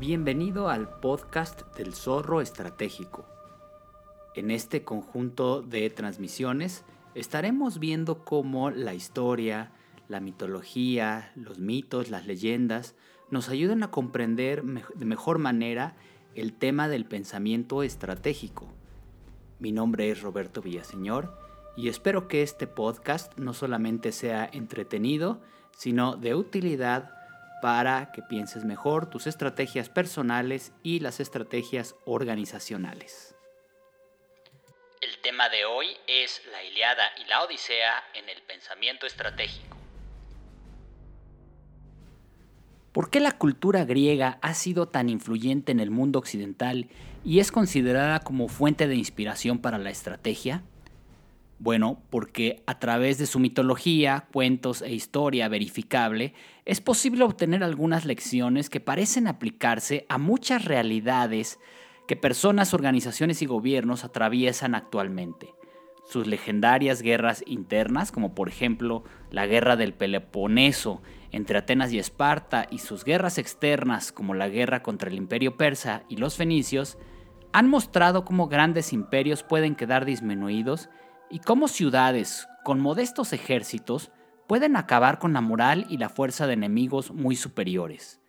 Bienvenido al podcast del Zorro Estratégico. En este conjunto de transmisiones estaremos viendo cómo la historia, la mitología, los mitos, las leyendas nos ayudan a comprender de mejor manera el tema del pensamiento estratégico. Mi nombre es Roberto Villaseñor y espero que este podcast no solamente sea entretenido, sino de utilidad para que pienses mejor tus estrategias personales y las estrategias organizacionales. El tema de hoy es la Iliada y la Odisea en el pensamiento estratégico. ¿Por qué la cultura griega ha sido tan influyente en el mundo occidental y es considerada como fuente de inspiración para la estrategia? Bueno, porque a través de su mitología, cuentos e historia verificable, es posible obtener algunas lecciones que parecen aplicarse a muchas realidades que personas, organizaciones y gobiernos atraviesan actualmente. Sus legendarias guerras internas, como por ejemplo la guerra del Peloponeso entre Atenas y Esparta, y sus guerras externas, como la guerra contra el imperio persa y los fenicios, han mostrado cómo grandes imperios pueden quedar disminuidos y cómo ciudades con modestos ejércitos pueden acabar con la moral y la fuerza de enemigos muy superiores.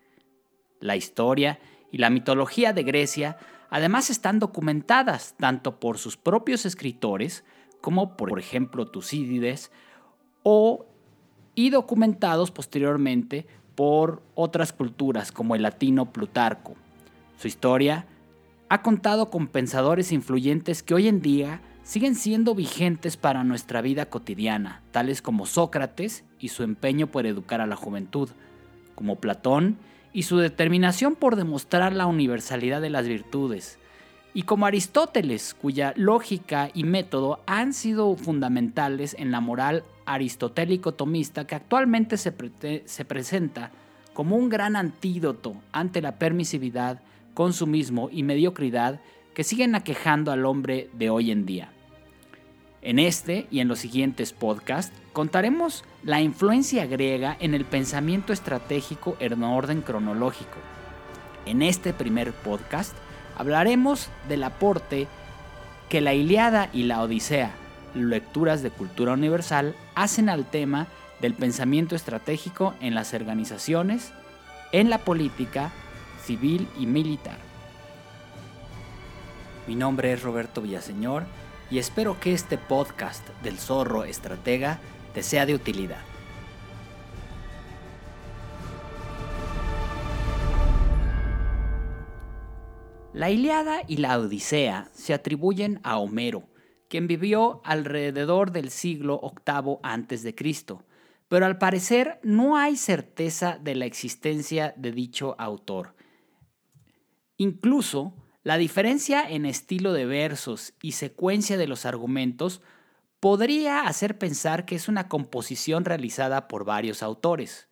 La historia y la mitología de Grecia además están documentadas tanto por sus propios escritores como por ejemplo Tucídides o y documentados posteriormente por otras culturas como el latino Plutarco. Su historia ha contado con pensadores influyentes que hoy en día siguen siendo vigentes para nuestra vida cotidiana, tales como Sócrates y su empeño por educar a la juventud, como Platón y su determinación por demostrar la universalidad de las virtudes, y como Aristóteles, cuya lógica y método han sido fundamentales en la moral aristotélico-tomista que actualmente se, se presenta como un gran antídoto ante la permisividad, consumismo y mediocridad que siguen aquejando al hombre de hoy en día. En este y en los siguientes podcasts contaremos la influencia griega en el pensamiento estratégico en orden cronológico. En este primer podcast hablaremos del aporte que la Iliada y la Odisea, lecturas de cultura universal, hacen al tema del pensamiento estratégico en las organizaciones, en la política civil y militar. Mi nombre es Roberto Villaseñor y espero que este podcast del zorro estratega te sea de utilidad. La Iliada y la Odisea se atribuyen a Homero, quien vivió alrededor del siglo VIII a.C., pero al parecer no hay certeza de la existencia de dicho autor. Incluso la diferencia en estilo de versos y secuencia de los argumentos podría hacer pensar que es una composición realizada por varios autores.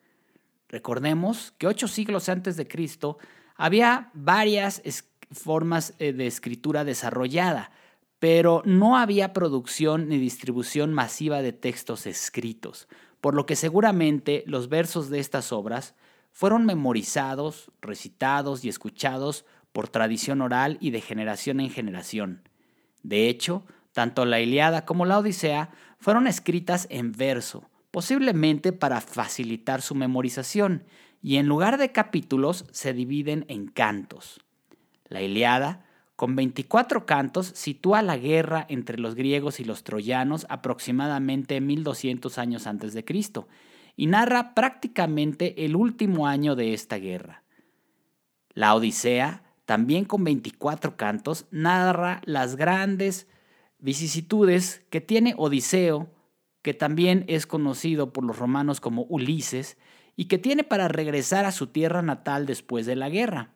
Recordemos que ocho siglos antes de Cristo había varias formas eh, de escritura desarrollada, pero no había producción ni distribución masiva de textos escritos, por lo que seguramente los versos de estas obras fueron memorizados, recitados y escuchados por tradición oral y de generación en generación. De hecho, tanto la Iliada como la Odisea fueron escritas en verso, posiblemente para facilitar su memorización, y en lugar de capítulos se dividen en cantos. La Iliada, con 24 cantos, sitúa la guerra entre los griegos y los troyanos aproximadamente 1200 años antes de Cristo y narra prácticamente el último año de esta guerra. La Odisea también con 24 cantos, narra las grandes vicisitudes que tiene Odiseo, que también es conocido por los romanos como Ulises, y que tiene para regresar a su tierra natal después de la guerra.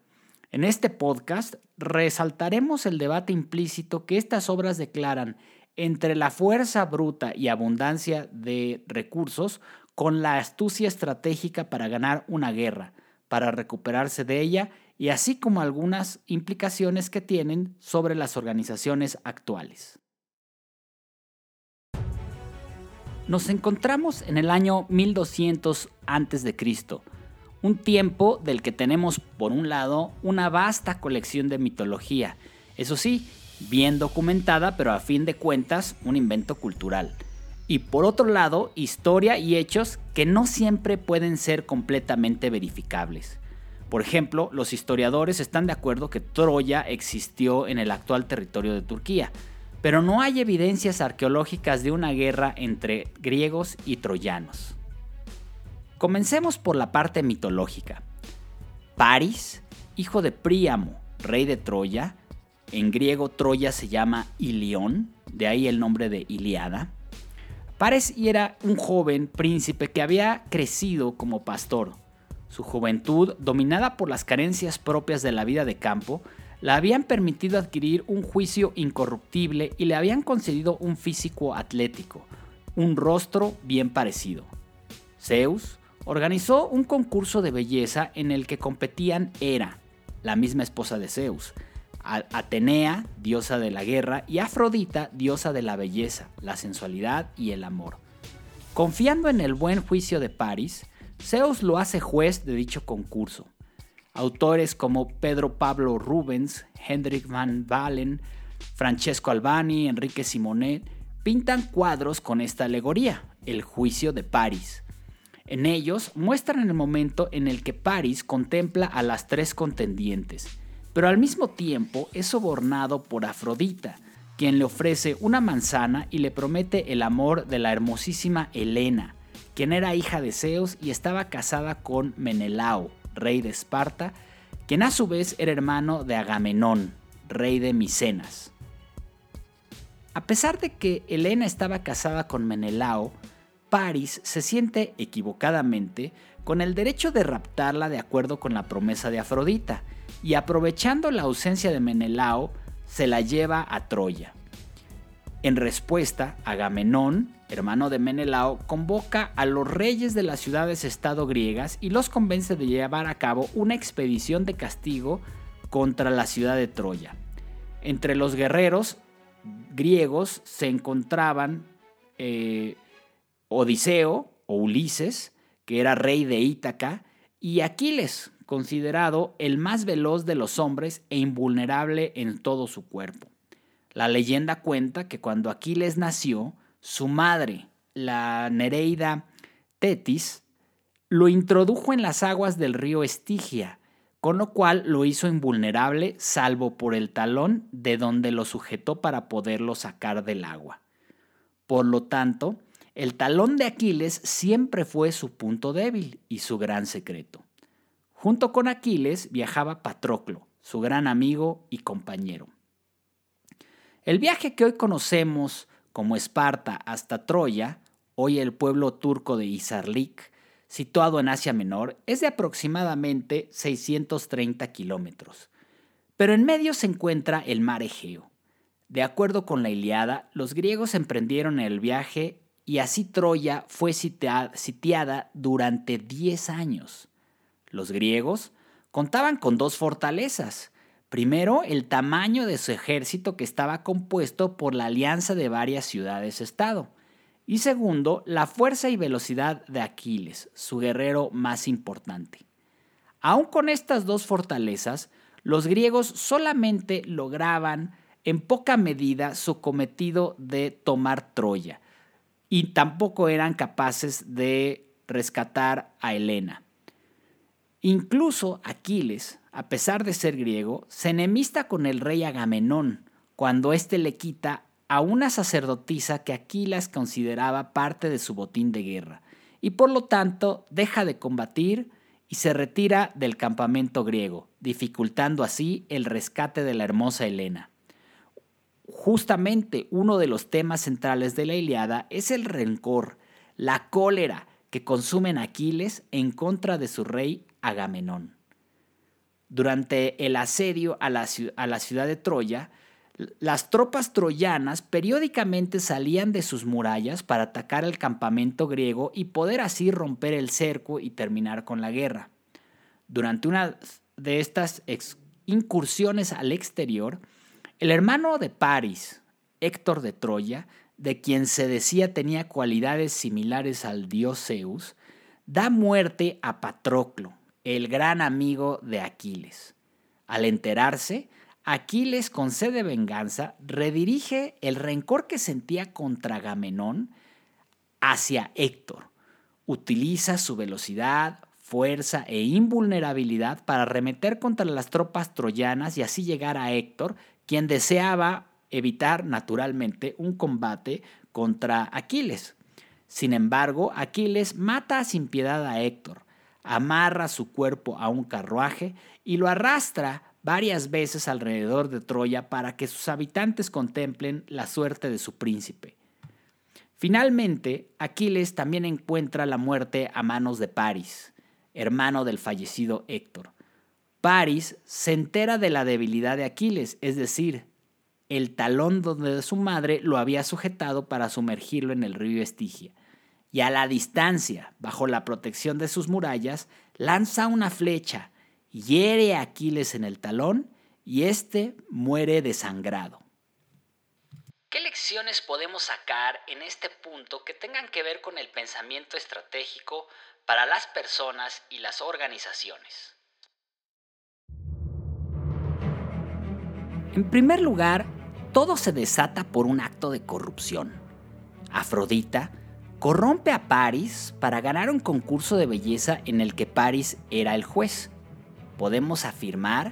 En este podcast resaltaremos el debate implícito que estas obras declaran entre la fuerza bruta y abundancia de recursos con la astucia estratégica para ganar una guerra, para recuperarse de ella y así como algunas implicaciones que tienen sobre las organizaciones actuales. Nos encontramos en el año 1200 a.C., un tiempo del que tenemos, por un lado, una vasta colección de mitología, eso sí, bien documentada, pero a fin de cuentas un invento cultural. Y por otro lado, historia y hechos que no siempre pueden ser completamente verificables. Por ejemplo, los historiadores están de acuerdo que Troya existió en el actual territorio de Turquía, pero no hay evidencias arqueológicas de una guerra entre griegos y troyanos. Comencemos por la parte mitológica. Paris, hijo de Príamo, rey de Troya, en griego Troya se llama Ilión, de ahí el nombre de Iliada. Paris era un joven príncipe que había crecido como pastor. Su juventud, dominada por las carencias propias de la vida de campo, le habían permitido adquirir un juicio incorruptible y le habían concedido un físico atlético, un rostro bien parecido. Zeus organizó un concurso de belleza en el que competían Hera, la misma esposa de Zeus, Atenea, diosa de la guerra, y Afrodita, diosa de la belleza, la sensualidad y el amor. Confiando en el buen juicio de París, Zeus lo hace juez de dicho concurso. Autores como Pedro Pablo Rubens, Hendrik van Balen, Francesco Albani, Enrique Simonet, pintan cuadros con esta alegoría, el juicio de París. En ellos muestran el momento en el que París contempla a las tres contendientes, pero al mismo tiempo es sobornado por Afrodita, quien le ofrece una manzana y le promete el amor de la hermosísima Helena, quien era hija de Zeus y estaba casada con Menelao, rey de Esparta, quien a su vez era hermano de Agamenón, rey de Micenas. A pesar de que Helena estaba casada con Menelao, Paris se siente equivocadamente con el derecho de raptarla de acuerdo con la promesa de Afrodita, y aprovechando la ausencia de Menelao, se la lleva a Troya. En respuesta, Agamenón, hermano de Menelao, convoca a los reyes de las ciudades-estado griegas y los convence de llevar a cabo una expedición de castigo contra la ciudad de Troya. Entre los guerreros griegos se encontraban eh, Odiseo o Ulises, que era rey de Ítaca, y Aquiles, considerado el más veloz de los hombres e invulnerable en todo su cuerpo. La leyenda cuenta que cuando Aquiles nació, su madre, la Nereida Tetis, lo introdujo en las aguas del río Estigia, con lo cual lo hizo invulnerable salvo por el talón de donde lo sujetó para poderlo sacar del agua. Por lo tanto, el talón de Aquiles siempre fue su punto débil y su gran secreto. Junto con Aquiles viajaba Patroclo, su gran amigo y compañero. El viaje que hoy conocemos como Esparta hasta Troya, hoy el pueblo turco de Isarlik, situado en Asia Menor, es de aproximadamente 630 kilómetros. Pero en medio se encuentra el mar Egeo. De acuerdo con la Iliada, los griegos emprendieron el viaje y así Troya fue sitiada durante 10 años. Los griegos contaban con dos fortalezas. Primero, el tamaño de su ejército que estaba compuesto por la alianza de varias ciudades-estado. Y segundo, la fuerza y velocidad de Aquiles, su guerrero más importante. Aún con estas dos fortalezas, los griegos solamente lograban en poca medida su cometido de tomar Troya, y tampoco eran capaces de rescatar a Helena. Incluso Aquiles, a pesar de ser griego, se enemista con el rey Agamenón cuando éste le quita a una sacerdotisa que Aquiles consideraba parte de su botín de guerra, y por lo tanto deja de combatir y se retira del campamento griego, dificultando así el rescate de la hermosa Helena. Justamente uno de los temas centrales de la Iliada es el rencor, la cólera que consumen Aquiles en contra de su rey Agamenón. Durante el asedio a la, ciudad de Troya, las tropas troyanas periódicamente salían de sus murallas para atacar el campamento griego y poder así romper el cerco y terminar con la guerra. Durante una de estas incursiones al exterior, el hermano de Paris, Héctor de Troya, de quien se decía tenía cualidades similares al dios Zeus, da muerte a Patroclo, el gran amigo de Aquiles. Al enterarse, Aquiles, con sed de venganza, redirige el rencor que sentía contra Agamenón hacia Héctor. Utiliza su velocidad, fuerza e invulnerabilidad para arremeter contra las tropas troyanas y así llegar a Héctor, quien deseaba evitar naturalmente un combate contra Aquiles. Sin embargo, Aquiles mata sin piedad a Héctor, amarra su cuerpo a un carruaje y lo arrastra varias veces alrededor de Troya para que sus habitantes contemplen la suerte de su príncipe. Finalmente, Aquiles también encuentra la muerte a manos de Paris, hermano del fallecido Héctor. Paris se entera de la debilidad de Aquiles, es decir, el talón donde su madre lo había sujetado para sumergirlo en el río Estigia, y a la distancia, bajo la protección de sus murallas, lanza una flecha hiere a Aquiles en el talón y éste muere desangrado. ¿Qué lecciones podemos sacar en este punto que tengan que ver con el pensamiento estratégico para las personas y las organizaciones? En primer lugar, todo se desata por un acto de corrupción. Afrodita corrompe a Paris para ganar un concurso de belleza en el que Paris era el juez podemos afirmar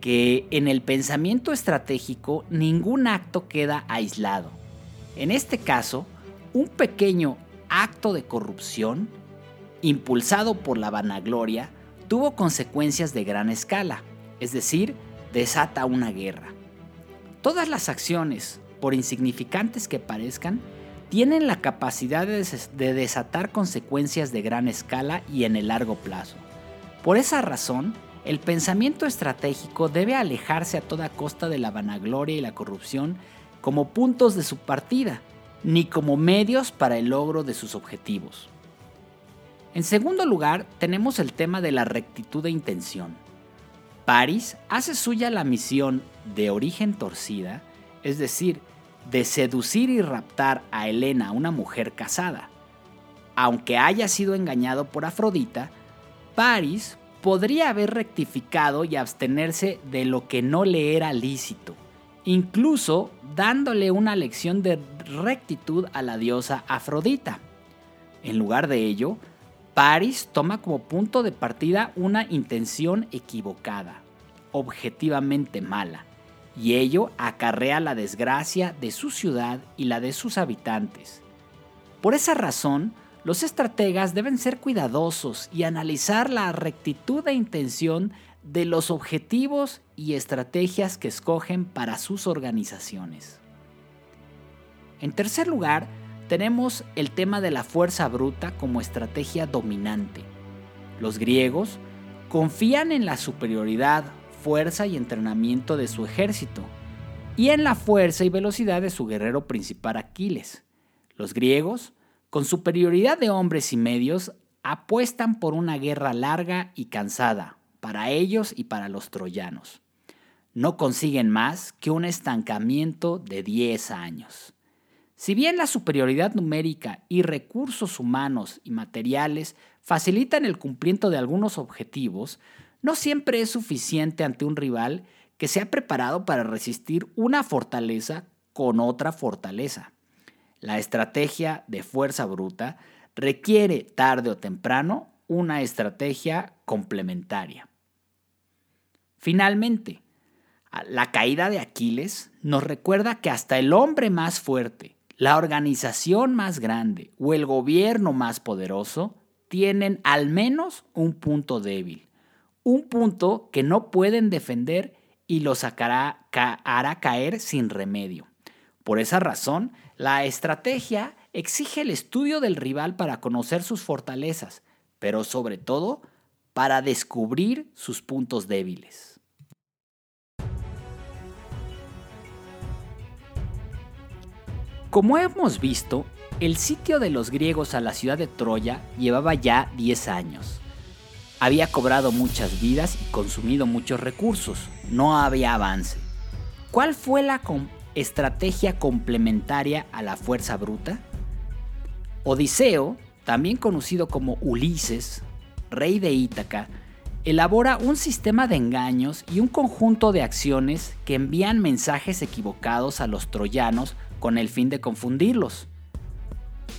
que en el pensamiento estratégico ningún acto queda aislado. En este caso, un pequeño acto de corrupción, impulsado por la vanagloria, tuvo consecuencias de gran escala, es decir, desata una guerra. Todas las acciones, por insignificantes que parezcan, tienen la capacidad de, desatar consecuencias de gran escala y en el largo plazo. Por esa razón, el pensamiento estratégico debe alejarse a toda costa de la vanagloria y la corrupción como puntos de su partida, ni como medios para el logro de sus objetivos. En segundo lugar, tenemos el tema de la rectitud de intención. Paris hace suya la misión de origen torcida, es decir, de seducir y raptar a Helena, una mujer casada. Aunque haya sido engañado por Afrodita, Paris podría haber rectificado y abstenerse de lo que no le era lícito, incluso dándole una lección de rectitud a la diosa Afrodita. En lugar de ello, Paris toma como punto de partida una intención equivocada, objetivamente mala, y ello acarrea la desgracia de su ciudad y la de sus habitantes. Por esa razón, los estrategas deben ser cuidadosos y analizar la rectitud de intención de los objetivos y estrategias que escogen para sus organizaciones. En tercer lugar, tenemos el tema de la fuerza bruta como estrategia dominante. Los griegos confían en la superioridad, fuerza y entrenamiento de su ejército y en la fuerza y velocidad de su guerrero principal Aquiles. Los griegos con superioridad de hombres y medios, apuestan por una guerra larga y cansada, para ellos y para los troyanos. No consiguen más que un estancamiento de 10 años. Si bien la superioridad numérica y recursos humanos y materiales facilitan el cumplimiento de algunos objetivos, no siempre es suficiente ante un rival que se ha preparado para resistir una fortaleza con otra fortaleza. La estrategia de fuerza bruta requiere tarde o temprano una estrategia complementaria. Finalmente, la caída de Aquiles nos recuerda que hasta el hombre más fuerte, la organización más grande o el gobierno más poderoso tienen al menos un punto débil, un punto que no pueden defender y los hará caer sin remedio. Por esa razón, la estrategia exige el estudio del rival para conocer sus fortalezas, pero sobre todo para descubrir sus puntos débiles. Como hemos visto, el sitio de los griegos a la ciudad de Troya llevaba ya 10 años. Había cobrado muchas vidas y consumido muchos recursos. No había avance. ¿Cuál fue la, estrategia complementaria a la fuerza bruta? Odiseo, también conocido como Ulises, rey de Ítaca, elabora un sistema de engaños y un conjunto de acciones que envían mensajes equivocados a los troyanos con el fin de confundirlos.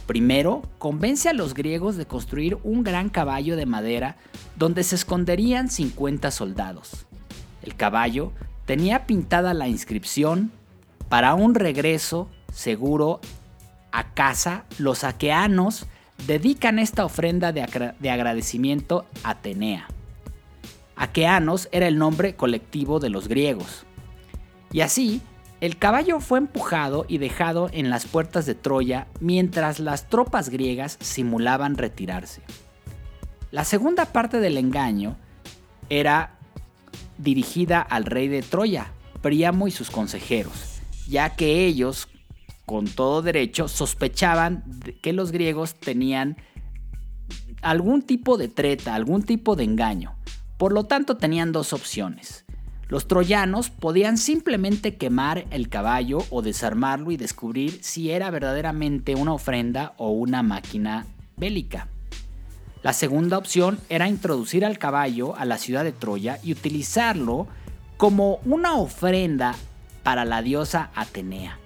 Primero, convence a los griegos de construir un gran caballo de madera donde se esconderían 50 soldados. El caballo tenía pintada la inscripción para un regreso seguro a casa, los aqueanos dedican esta ofrenda de, agradecimiento a Atenea. Aqueanos era el nombre colectivo de los griegos. Y así, el caballo fue empujado y dejado en las puertas de Troya mientras las tropas griegas simulaban retirarse. La segunda parte del engaño era dirigida al rey de Troya, Príamo y sus consejeros, ya que ellos con todo derecho, sospechaban que los griegos tenían algún tipo de treta, algún tipo de engaño. Por lo tanto, tenían dos opciones. Los troyanos podían simplemente quemar el caballo o desarmarlo y descubrir si era verdaderamente una ofrenda o una máquina bélica. La segunda opción era introducir al caballo a la ciudad de Troya y utilizarlo como una ofrenda para la diosa Atenea.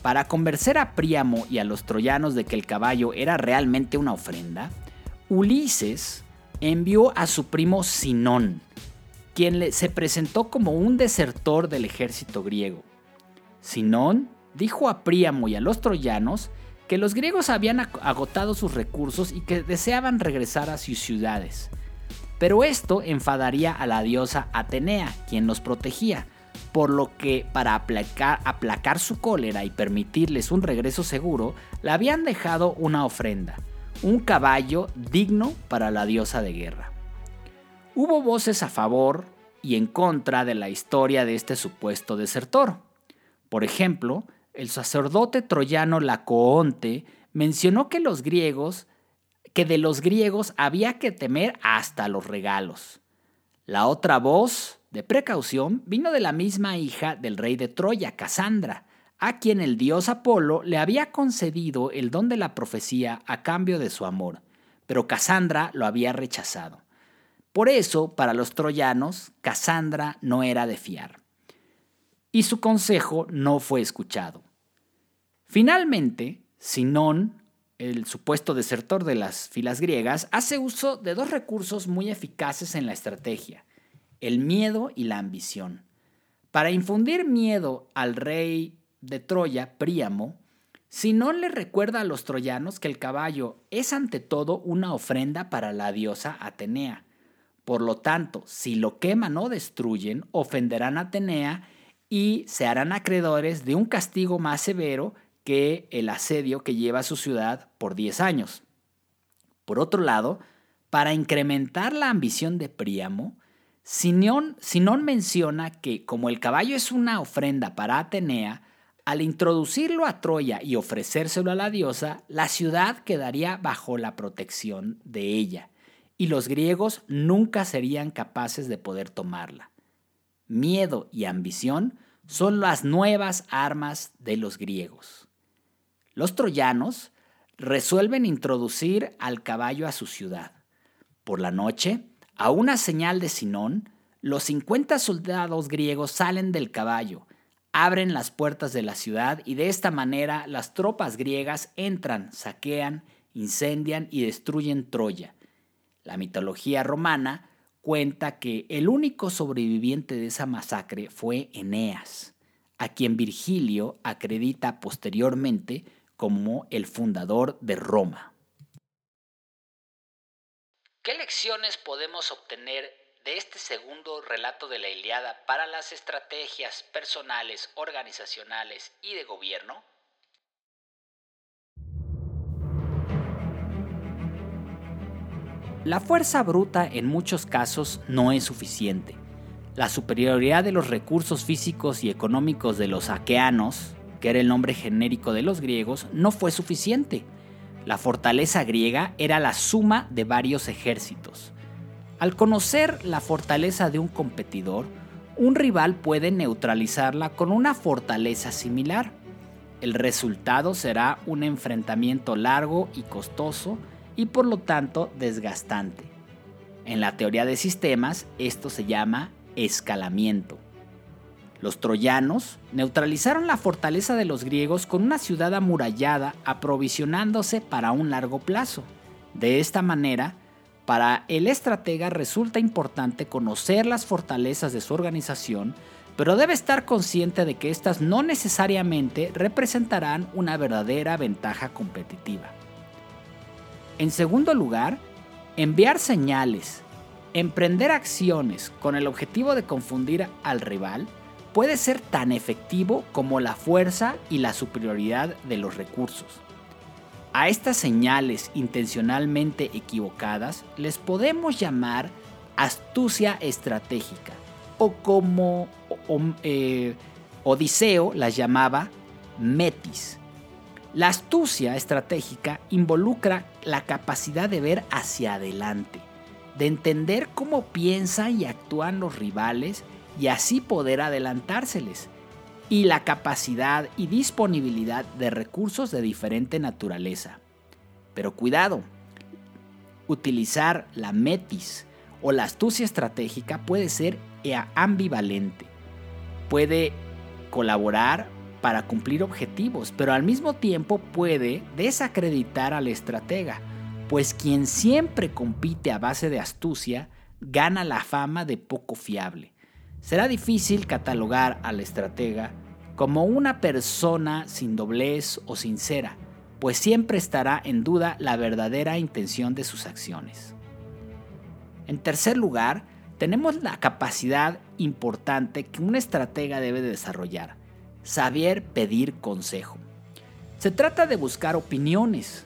Para convencer a Príamo y a los troyanos de que el caballo era realmente una ofrenda, Ulises envió a su primo Sinón, quien se presentó como un desertor del ejército griego. Sinón dijo a Príamo y a los troyanos que los griegos habían agotado sus recursos y que deseaban regresar a sus ciudades. Pero esto enfadaría a la diosa Atenea, quien los protegía, por lo que para aplacar, su cólera y permitirles un regreso seguro, le habían dejado una ofrenda, un caballo digno para la diosa de guerra. Hubo voces a favor y en contra de la historia de este supuesto desertor. Por ejemplo, el sacerdote troyano Lacoonte mencionó que los griegos que de los griegos había que temer hasta los regalos. La otra voz de precaución vino de la misma hija del rey de Troya, Casandra, a quien el dios Apolo le había concedido el don de la profecía a cambio de su amor, pero Casandra lo había rechazado. Por eso, para los troyanos, Casandra no era de fiar. Y su consejo no fue escuchado. Finalmente, Sinón, el supuesto desertor de las filas griegas, hace uso de dos recursos muy eficaces en la estrategia el miedo y la ambición. Para infundir miedo al rey de Troya, Príamo, no le recuerda a los troyanos que el caballo es ante todo una ofrenda para la diosa Atenea. Por lo tanto, si lo queman o destruyen, ofenderán a Atenea y se harán acreedores de un castigo más severo que el asedio que lleva a su ciudad por 10 años. Por otro lado, para incrementar la ambición de Príamo, Sinón, menciona que como el caballo es una ofrenda para Atenea, al introducirlo a Troya y ofrecérselo a la diosa, la ciudad quedaría bajo la protección de ella, y los griegos nunca serían capaces de poder tomarla. Miedo y ambición son las nuevas armas de los griegos. Los troyanos resuelven introducir al caballo a su ciudad. Por la noche, a una señal de Sinón, los 50 soldados griegos salen del caballo, abren las puertas de la ciudad y de esta manera las tropas griegas entran, saquean, incendian y destruyen Troya. La mitología romana cuenta que el único sobreviviente de esa masacre fue Eneas, a quien Virgilio acredita posteriormente como el fundador de Roma. ¿Qué lecciones podemos obtener de este segundo relato de la Iliada para las estrategias personales, organizacionales y de gobierno? La fuerza bruta en muchos casos no es suficiente. La superioridad de los recursos físicos y económicos de los aqueanos, que era el nombre genérico de los griegos, no fue suficiente la fortaleza griega era la suma de varios ejércitos. Al conocer la fortaleza de un competidor, un rival puede neutralizarla con una fortaleza similar. El resultado será un enfrentamiento largo y costoso y por lo tanto desgastante. En la teoría de sistemas, esto se llama escalamiento. Los troyanos neutralizaron la fortaleza de los griegos con una ciudad amurallada aprovisionándose para un largo plazo. De esta manera, para el estratega resulta importante conocer las fortalezas de su organización, pero debe estar consciente de que éstas no necesariamente representarán una verdadera ventaja competitiva. En segundo lugar, enviar señales, emprender acciones con el objetivo de confundir al rival puede ser tan efectivo como la fuerza y la superioridad de los recursos. A estas señales intencionalmente equivocadas les podemos llamar astucia estratégica o como eh, Odiseo las llamaba metis. La astucia estratégica involucra la capacidad de ver hacia adelante, de entender cómo piensan y actúan los rivales y así poder adelantárseles, y la capacidad y disponibilidad de recursos de diferente naturaleza. Pero cuidado, utilizar la metis o la astucia estratégica puede ser ambivalente. Puede colaborar para cumplir objetivos, pero al mismo tiempo puede desacreditar al estratega, pues quien siempre compite a base de astucia gana la fama de poco fiable. Será difícil catalogar al estratega como una persona sin doblez o sincera, pues siempre estará en duda la verdadera intención de sus acciones. En tercer lugar, tenemos la capacidad importante que un estratega debe desarrollar, saber pedir consejo. Se trata de buscar opiniones,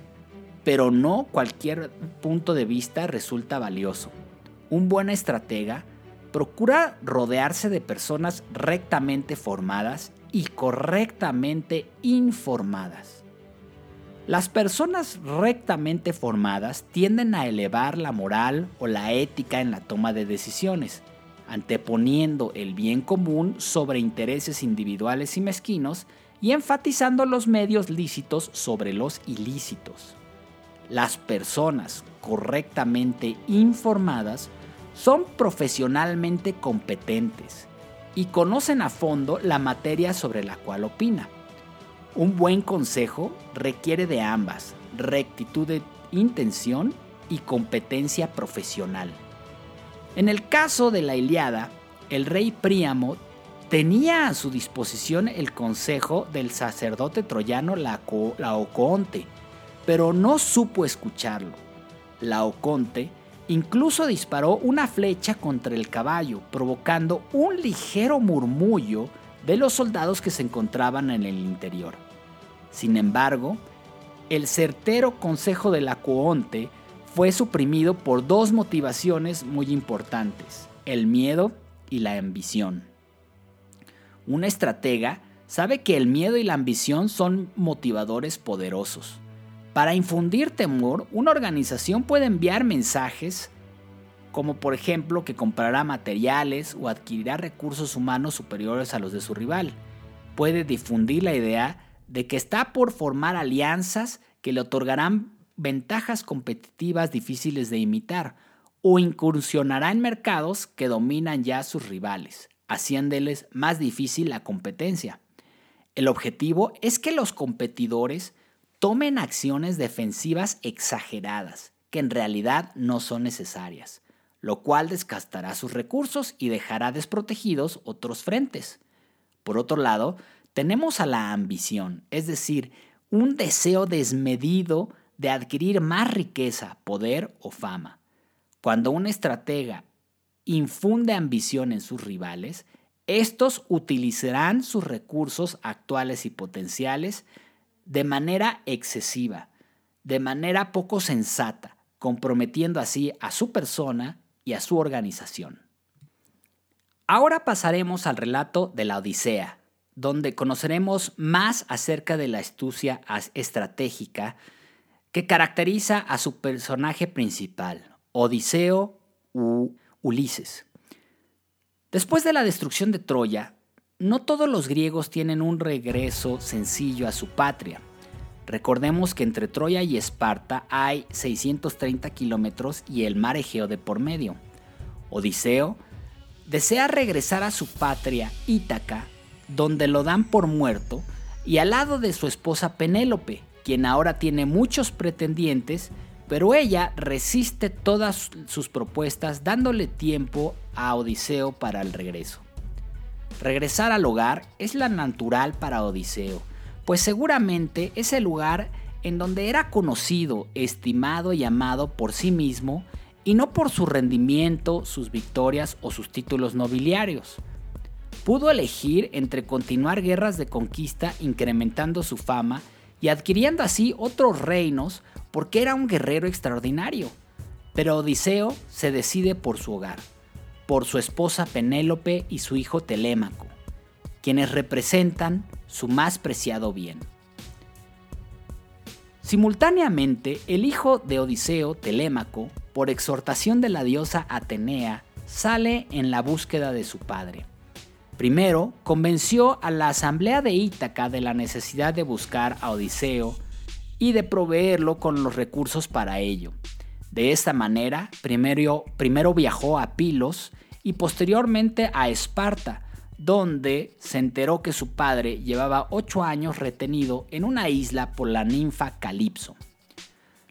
pero no cualquier punto de vista resulta valioso. Un buen estratega procura rodearse de personas rectamente formadas y correctamente informadas. Las personas rectamente formadas tienden a elevar la moral o la ética en la toma de decisiones, anteponiendo el bien común sobre intereses individuales y mezquinos y enfatizando los medios lícitos sobre los ilícitos. Las personas correctamente informadas son profesionalmente competentes y conocen a fondo la materia sobre la cual opina. Un buen consejo requiere de ambas, rectitud de intención y competencia profesional. En el caso de la Iliada, el rey Príamo tenía a su disposición el consejo del sacerdote troyano Laocoonte, pero no supo escucharlo. Laoconte Incluso disparó una flecha contra el caballo, provocando un ligero murmullo de los soldados que se encontraban en el interior. Sin embargo, el certero consejo de la Coonte fue suprimido por dos motivaciones muy importantes, el miedo y la ambición. Un estratega sabe que el miedo y la ambición son motivadores poderosos. Para infundir temor, una organización puede enviar mensajes como por ejemplo que comprará materiales o adquirirá recursos humanos superiores a los de su rival. Puede difundir la idea de que está por formar alianzas que le otorgarán ventajas competitivas difíciles de imitar o incursionará en mercados que dominan ya sus rivales, haciéndoles más difícil la competencia. El objetivo es que los competidores tomen acciones defensivas exageradas, que en realidad no son necesarias, lo cual desgastará sus recursos y dejará desprotegidos otros frentes. Por otro lado, tenemos a la ambición, es decir, un deseo desmedido de adquirir más riqueza, poder o fama. Cuando un estratega infunde ambición en sus rivales, estos utilizarán sus recursos actuales y potenciales de manera excesiva, de manera poco sensata, comprometiendo así a su persona y a su organización. Ahora pasaremos al relato de la Odisea, donde conoceremos más acerca de la astucia estratégica que caracteriza a su personaje principal, Odiseo u Ulises. Después de la destrucción de Troya, no todos los griegos tienen un regreso sencillo a su patria. Recordemos que entre Troya y Esparta hay 630 kilómetros y el mar Egeo de por medio. Odiseo desea regresar a su patria, Ítaca, donde lo dan por muerto, y al lado de su esposa Penélope, quien ahora tiene muchos pretendientes, pero ella resiste todas sus propuestas dándole tiempo a Odiseo para el regreso. Regresar al hogar es la natural para Odiseo, pues seguramente es el lugar en donde era conocido, estimado y amado por sí mismo y no por su rendimiento, sus victorias o sus títulos nobiliarios. Pudo elegir entre continuar guerras de conquista incrementando su fama y adquiriendo así otros reinos porque era un guerrero extraordinario. Pero Odiseo se decide por su hogar, por su esposa Penélope y su hijo Telémaco, quienes representan su más preciado bien. Simultáneamente, el hijo de Odiseo, Telémaco, por exhortación de la diosa Atenea, sale en la búsqueda de su padre. Primero, convenció a la asamblea de Ítaca de la necesidad de buscar a Odiseo y de proveerlo con los recursos para ello. De esta manera, primero, primero viajó a Pilos y posteriormente a Esparta, donde se enteró que su padre llevaba ocho años retenido en una isla por la ninfa Calipso.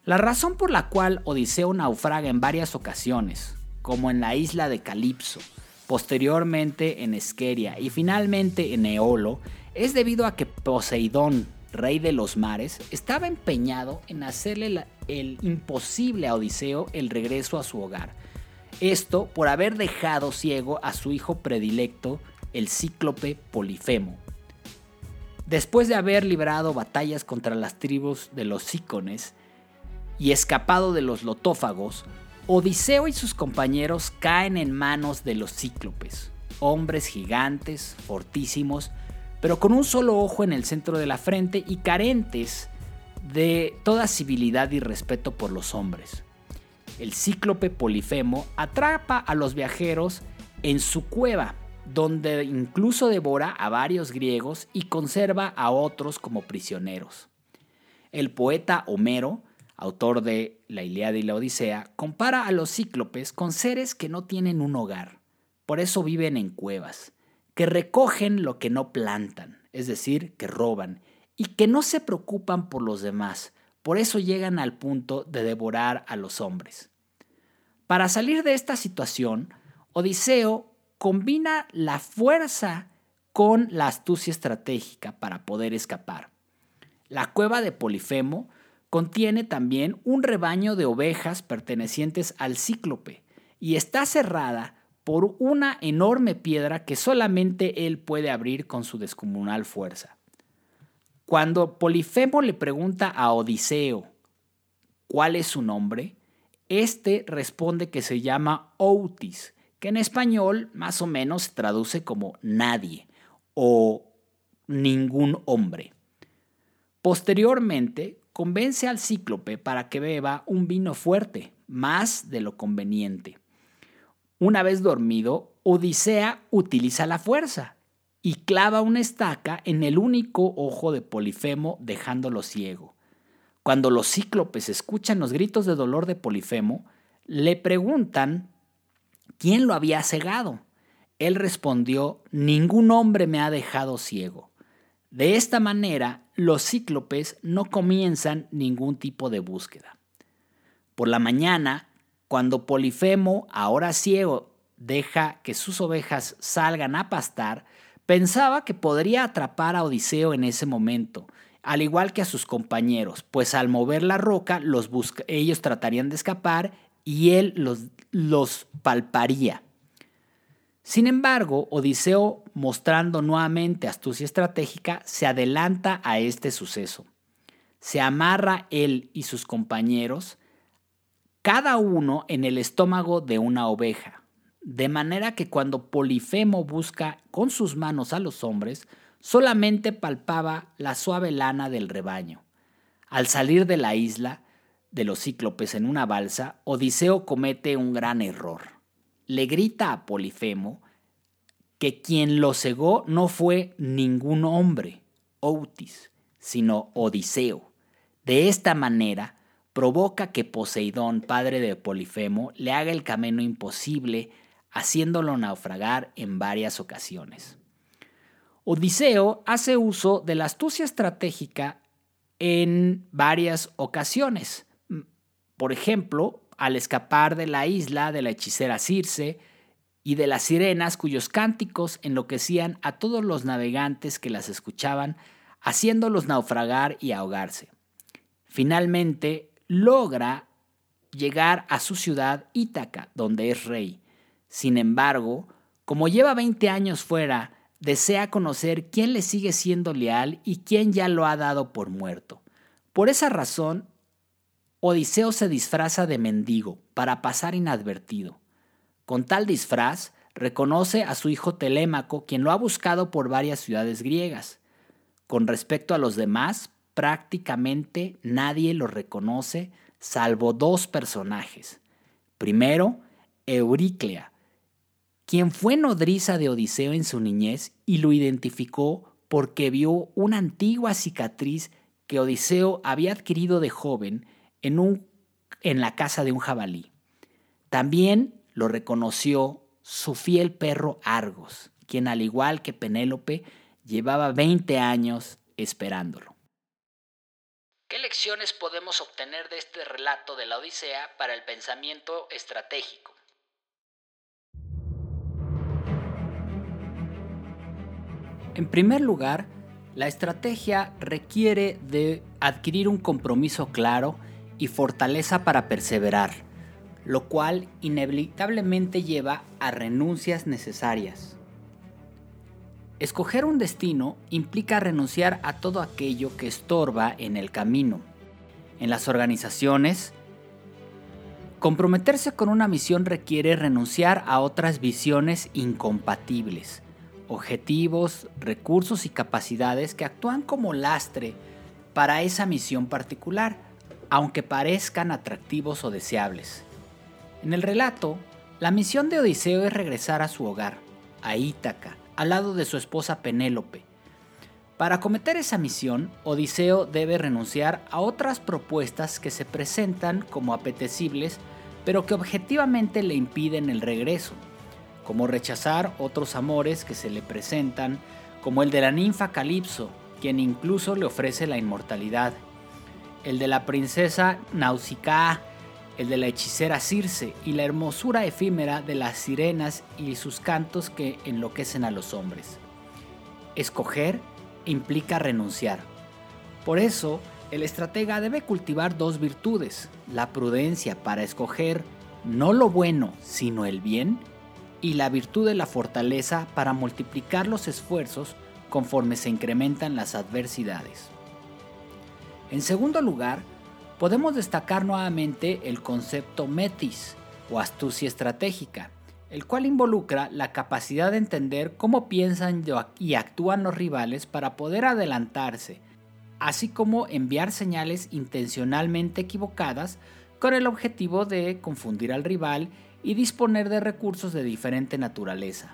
La razón por la cual Odiseo naufraga en varias ocasiones, como en la isla de Calipso, posteriormente en Esqueria y finalmente en Eolo, es debido a que Poseidón, rey de los mares, estaba empeñado en hacerle el imposible a Odiseo el regreso a su hogar. Esto por haber dejado ciego a su hijo predilecto, el cíclope Polifemo. Después de haber librado batallas contra las tribus de los Sícones y escapado de los lotófagos, Odiseo y sus compañeros caen en manos de los cíclopes, hombres gigantes, fortísimos, pero con un solo ojo en el centro de la frente y carentes de toda civilidad y respeto por los hombres. El cíclope Polifemo atrapa a los viajeros en su cueva, donde incluso devora a varios griegos y conserva a otros como prisioneros. El poeta Homero autor de La Ilíada y la Odisea, compara a los cíclopes con seres que no tienen un hogar, por eso viven en cuevas, que recogen lo que no plantan, es decir, que roban, y que no se preocupan por los demás, por eso llegan al punto de devorar a los hombres. Para salir de esta situación, Odiseo combina la fuerza con la astucia estratégica para poder escapar. La cueva de Polifemo Contiene también un rebaño de ovejas pertenecientes al cíclope y está cerrada por una enorme piedra que solamente él puede abrir con su descomunal fuerza. Cuando Polifemo le pregunta a Odiseo cuál es su nombre, este responde que se llama Outis, que en español más o menos se traduce como nadie o ningún hombre. Posteriormente, convence al cíclope para que beba un vino fuerte, más de lo conveniente. Una vez dormido, Odisea utiliza la fuerza y clava una estaca en el único ojo de Polifemo dejándolo ciego. Cuando los cíclopes escuchan los gritos de dolor de Polifemo, le preguntan quién lo había cegado. Él respondió, ningún hombre me ha dejado ciego. De esta manera, los cíclopes no comienzan ningún tipo de búsqueda. Por la mañana, cuando Polifemo, ahora ciego, deja que sus ovejas salgan a pastar, pensaba que podría atrapar a Odiseo en ese momento, al igual que a sus compañeros, pues al mover la roca los ellos tratarían de escapar y él los, los palparía. Sin embargo, Odiseo, mostrando nuevamente astucia estratégica, se adelanta a este suceso. Se amarra él y sus compañeros, cada uno en el estómago de una oveja, de manera que cuando Polifemo busca con sus manos a los hombres, solamente palpaba la suave lana del rebaño. Al salir de la isla de los cíclopes en una balsa, Odiseo comete un gran error le grita a Polifemo que quien lo cegó no fue ningún hombre, Outis, sino Odiseo, De esta manera, provoca que Poseidón, padre de Polifemo, le haga el camino imposible, haciéndolo naufragar en varias ocasiones. Odiseo hace uso de la astucia estratégica en varias ocasiones. Por ejemplo, al escapar de la isla de la hechicera Circe y de las sirenas cuyos cánticos enloquecían a todos los navegantes que las escuchaban, haciéndolos naufragar y ahogarse. Finalmente, logra llegar a su ciudad Ítaca, donde es rey. Sin embargo, como lleva 20 años fuera, desea conocer quién le sigue siendo leal y quién ya lo ha dado por muerto. Por esa razón, Odiseo se disfraza de mendigo para pasar inadvertido. Con tal disfraz, reconoce a su hijo Telémaco, quien lo ha buscado por varias ciudades griegas. Con respecto a los demás, prácticamente nadie lo reconoce, salvo dos personajes. Primero, Euríclea, quien fue nodriza de Odiseo en su niñez y lo identificó porque vio una antigua cicatriz que Odiseo había adquirido de joven en, un, en la casa de un jabalí. También lo reconoció su fiel perro Argos, quien al igual que Penélope llevaba 20 años esperándolo. ¿Qué lecciones podemos obtener de este relato de la Odisea para el pensamiento estratégico? En primer lugar, la estrategia requiere de adquirir un compromiso claro y fortaleza para perseverar, lo cual inevitablemente lleva a renuncias necesarias. Escoger un destino implica renunciar a todo aquello que estorba en el camino. En las organizaciones, comprometerse con una misión requiere renunciar a otras visiones incompatibles, objetivos, recursos y capacidades que actúan como lastre para esa misión particular, aunque parezcan atractivos o deseables. En el relato, la misión de Odiseo es regresar a su hogar, a Ítaca, al lado de su esposa Penélope. Para acometer esa misión, Odiseo debe renunciar a otras propuestas que se presentan como apetecibles, pero que objetivamente le impiden el regreso, como rechazar otros amores que se le presentan, como el de la ninfa Calipso, quien incluso le ofrece la inmortalidad, el de la princesa Nausicaa, el de la hechicera Circe y la hermosura efímera de las sirenas y sus cantos que enloquecen a los hombres. Escoger implica renunciar. Por eso, el estratega debe cultivar dos virtudes, la prudencia para escoger no lo bueno, sino el bien, y la virtud de la fortaleza para multiplicar los esfuerzos conforme se incrementan las adversidades. En segundo lugar, podemos destacar nuevamente el concepto metis o astucia estratégica, el cual involucra la capacidad de entender cómo piensan y actúan los rivales para poder adelantarse, así como enviar señales intencionalmente equivocadas con el objetivo de confundir al rival y disponer de recursos de diferente naturaleza.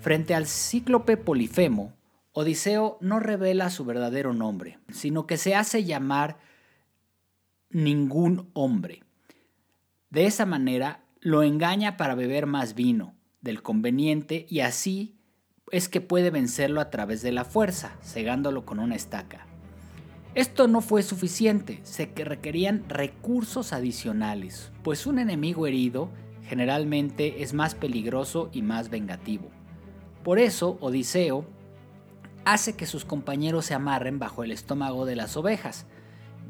Frente al cíclope Polifemo, Odiseo no revela su verdadero nombre, sino que se hace llamar ningún hombre. De esa manera lo engaña para beber más vino del conveniente y así es que puede vencerlo a través de la fuerza, cegándolo con una estaca. Esto no fue suficiente, se que requerían recursos adicionales, pues un enemigo herido generalmente es más peligroso y más vengativo. Por eso Odiseo hace que sus compañeros se amarren bajo el estómago de las ovejas,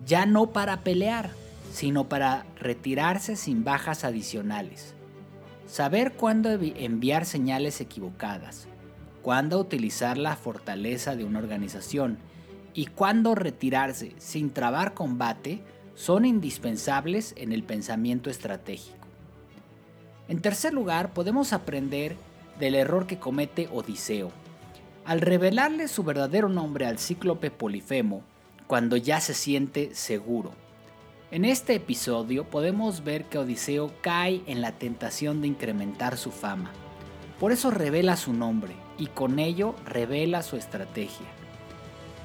ya no para pelear, sino para retirarse sin bajas adicionales. Saber cuándo enviar señales equivocadas, cuándo utilizar la fortaleza de una organización y cuándo retirarse sin trabar combate son indispensables en el pensamiento estratégico. En tercer lugar, podemos aprender del error que comete Odiseo. Al revelarle su verdadero nombre al cíclope Polifemo, cuando ya se siente seguro. En este episodio podemos ver que Odiseo cae en la tentación de incrementar su fama. Por eso revela su nombre y con ello revela su estrategia.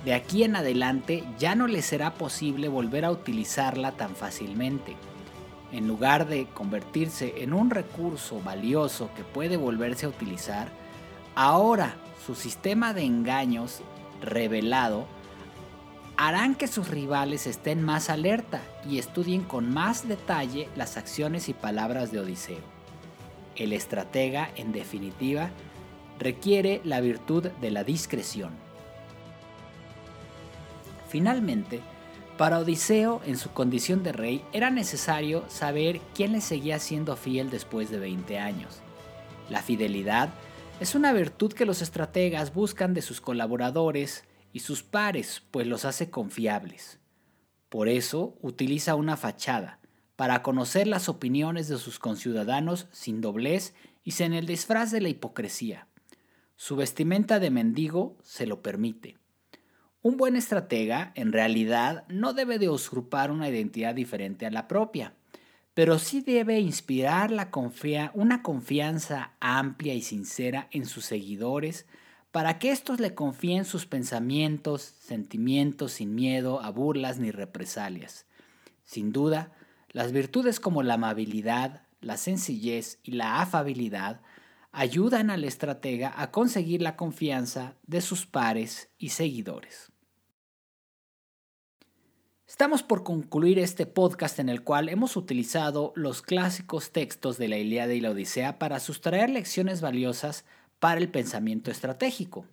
De aquí en adelante ya no le será posible volver a utilizarla tan fácilmente. En lugar de convertirse en un recurso valioso que puede volverse a utilizar, ahora su sistema de engaños revelado harán que sus rivales estén más alerta y estudien con más detalle las acciones y palabras de Odiseo. El estratega, en definitiva, requiere la virtud de la discreción. Finalmente, para Odiseo, en su condición de rey, era necesario saber quién le seguía siendo fiel después de 20 años. La fidelidad es una virtud que los estrategas buscan de sus colaboradores y sus pares, pues los hace confiables. Por eso utiliza una fachada, para conocer las opiniones de sus conciudadanos sin doblez y sin el disfraz de la hipocresía. Su vestimenta de mendigo se lo permite. Un buen estratega, en realidad, no debe de usurpar una identidad diferente a la propia, pero sí debe inspirar la una confianza amplia y sincera en sus seguidores para que éstos le confíen sus pensamientos, sentimientos sin miedo a burlas ni represalias. Sin duda, las virtudes como la amabilidad, la sencillez y la afabilidad ayudan al estratega a conseguir la confianza de sus pares y seguidores. Estamos por concluir este podcast en el cual hemos utilizado los clásicos textos de la Ilíada y la Odisea para sustraer lecciones valiosas para el pensamiento estratégico.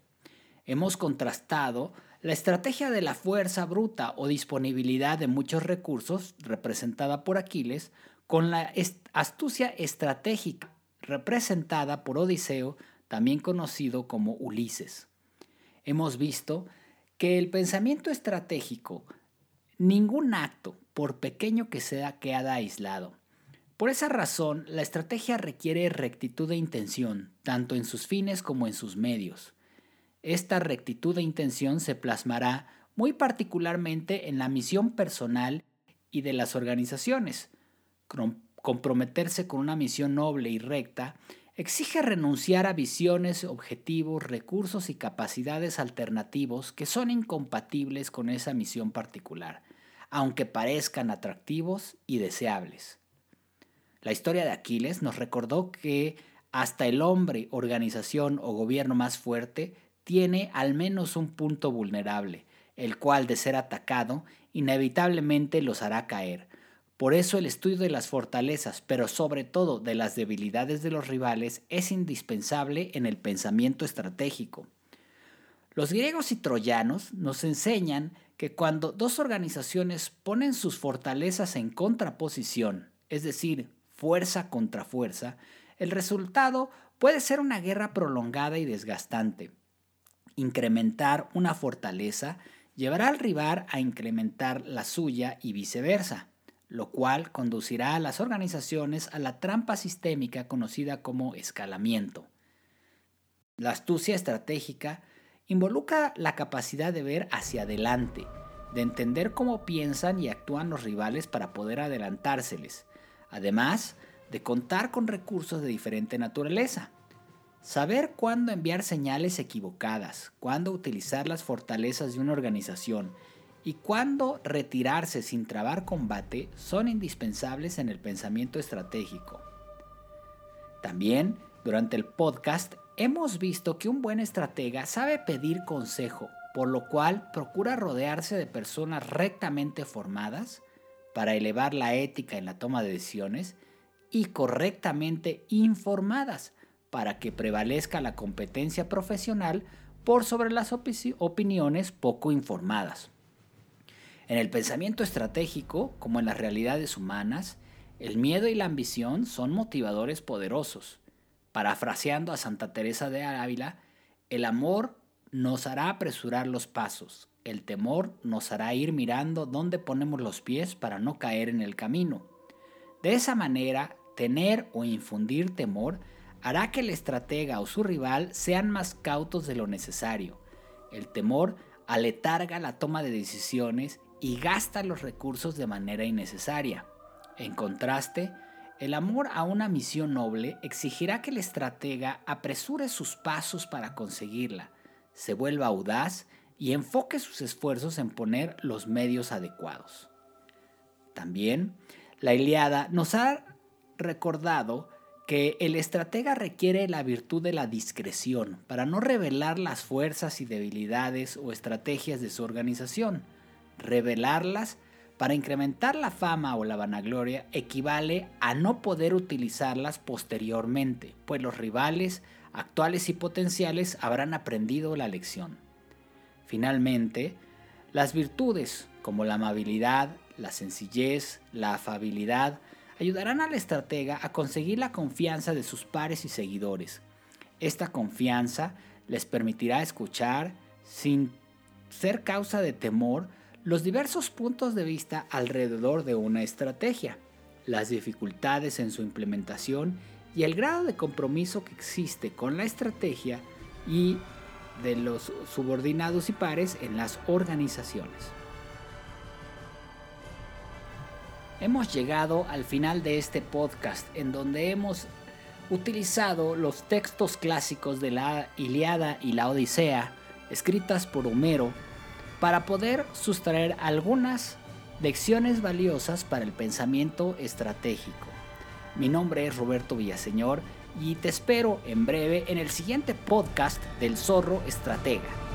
Hemos contrastado la estrategia de la fuerza bruta o disponibilidad de muchos recursos, representada por Aquiles, con la astucia estratégica, representada por Odiseo, también conocido como Ulises. Hemos visto que el pensamiento estratégico Ningún acto, por pequeño que sea, queda aislado. Por esa razón, la estrategia requiere rectitud de intención, tanto en sus fines como en sus medios. Esta rectitud de intención se plasmará muy particularmente en la misión personal y de las organizaciones. Comprometerse con una misión noble y recta exige renunciar a visiones, objetivos, recursos y capacidades alternativos que son incompatibles con esa misión particular aunque parezcan atractivos y deseables. La historia de Aquiles nos recordó que hasta el hombre, organización o gobierno más fuerte tiene al menos un punto vulnerable, el cual de ser atacado inevitablemente los hará caer. Por eso el estudio de las fortalezas, pero sobre todo de las debilidades de los rivales, es indispensable en el pensamiento estratégico. Los griegos y troyanos nos enseñan que cuando dos organizaciones ponen sus fortalezas en contraposición, es decir, fuerza contra fuerza, el resultado puede ser una guerra prolongada y desgastante. Incrementar una fortaleza llevará al rival a incrementar la suya y viceversa, lo cual conducirá a las organizaciones a la trampa sistémica conocida como escalamiento. La astucia estratégica involucra la capacidad de ver hacia adelante, de entender cómo piensan y actúan los rivales para poder adelantárseles, además de contar con recursos de diferente naturaleza. Saber cuándo enviar señales equivocadas, cuándo utilizar las fortalezas de una organización y cuándo retirarse sin trabar combate son indispensables en el pensamiento estratégico. También, durante el podcast, Hemos visto que un buen estratega sabe pedir consejo, por lo cual procura rodearse de personas rectamente formadas para elevar la ética en la toma de decisiones y correctamente informadas para que prevalezca la competencia profesional por sobre las opiniones poco informadas. En el pensamiento estratégico, como en las realidades humanas, el miedo y la ambición son motivadores poderosos. Parafraseando a Santa Teresa de Ávila, el amor nos hará apresurar los pasos, el temor nos hará ir mirando dónde ponemos los pies para no caer en el camino. De esa manera, tener o infundir temor hará que el estratega o su rival sean más cautos de lo necesario. El temor aletarga la toma de decisiones y gasta los recursos de manera innecesaria. En contraste, el amor a una misión noble exigirá que el estratega apresure sus pasos para conseguirla, se vuelva audaz y enfoque sus esfuerzos en poner los medios adecuados. También, la Iliada nos ha recordado que el estratega requiere la virtud de la discreción para no revelar las fuerzas y debilidades o estrategias de su organización. Revelarlas para incrementar la fama o la vanagloria equivale a no poder utilizarlas posteriormente, pues los rivales actuales y potenciales habrán aprendido la lección. Finalmente, las virtudes como la amabilidad, la sencillez, la afabilidad, ayudarán al estratega a conseguir la confianza de sus pares y seguidores. Esta confianza les permitirá escuchar, sin ser causa de temor, los diversos puntos de vista alrededor de una estrategia, las dificultades en su implementación y el grado de compromiso que existe con la estrategia y de los subordinados y pares en las organizaciones. Hemos llegado al final de este podcast en donde hemos utilizado los textos clásicos de la Iliada y la Odisea, escritas por Homero, para poder sustraer algunas lecciones valiosas para el pensamiento estratégico. Mi nombre es Roberto Villaseñor y te espero en breve en el siguiente podcast del Zorro Estratega.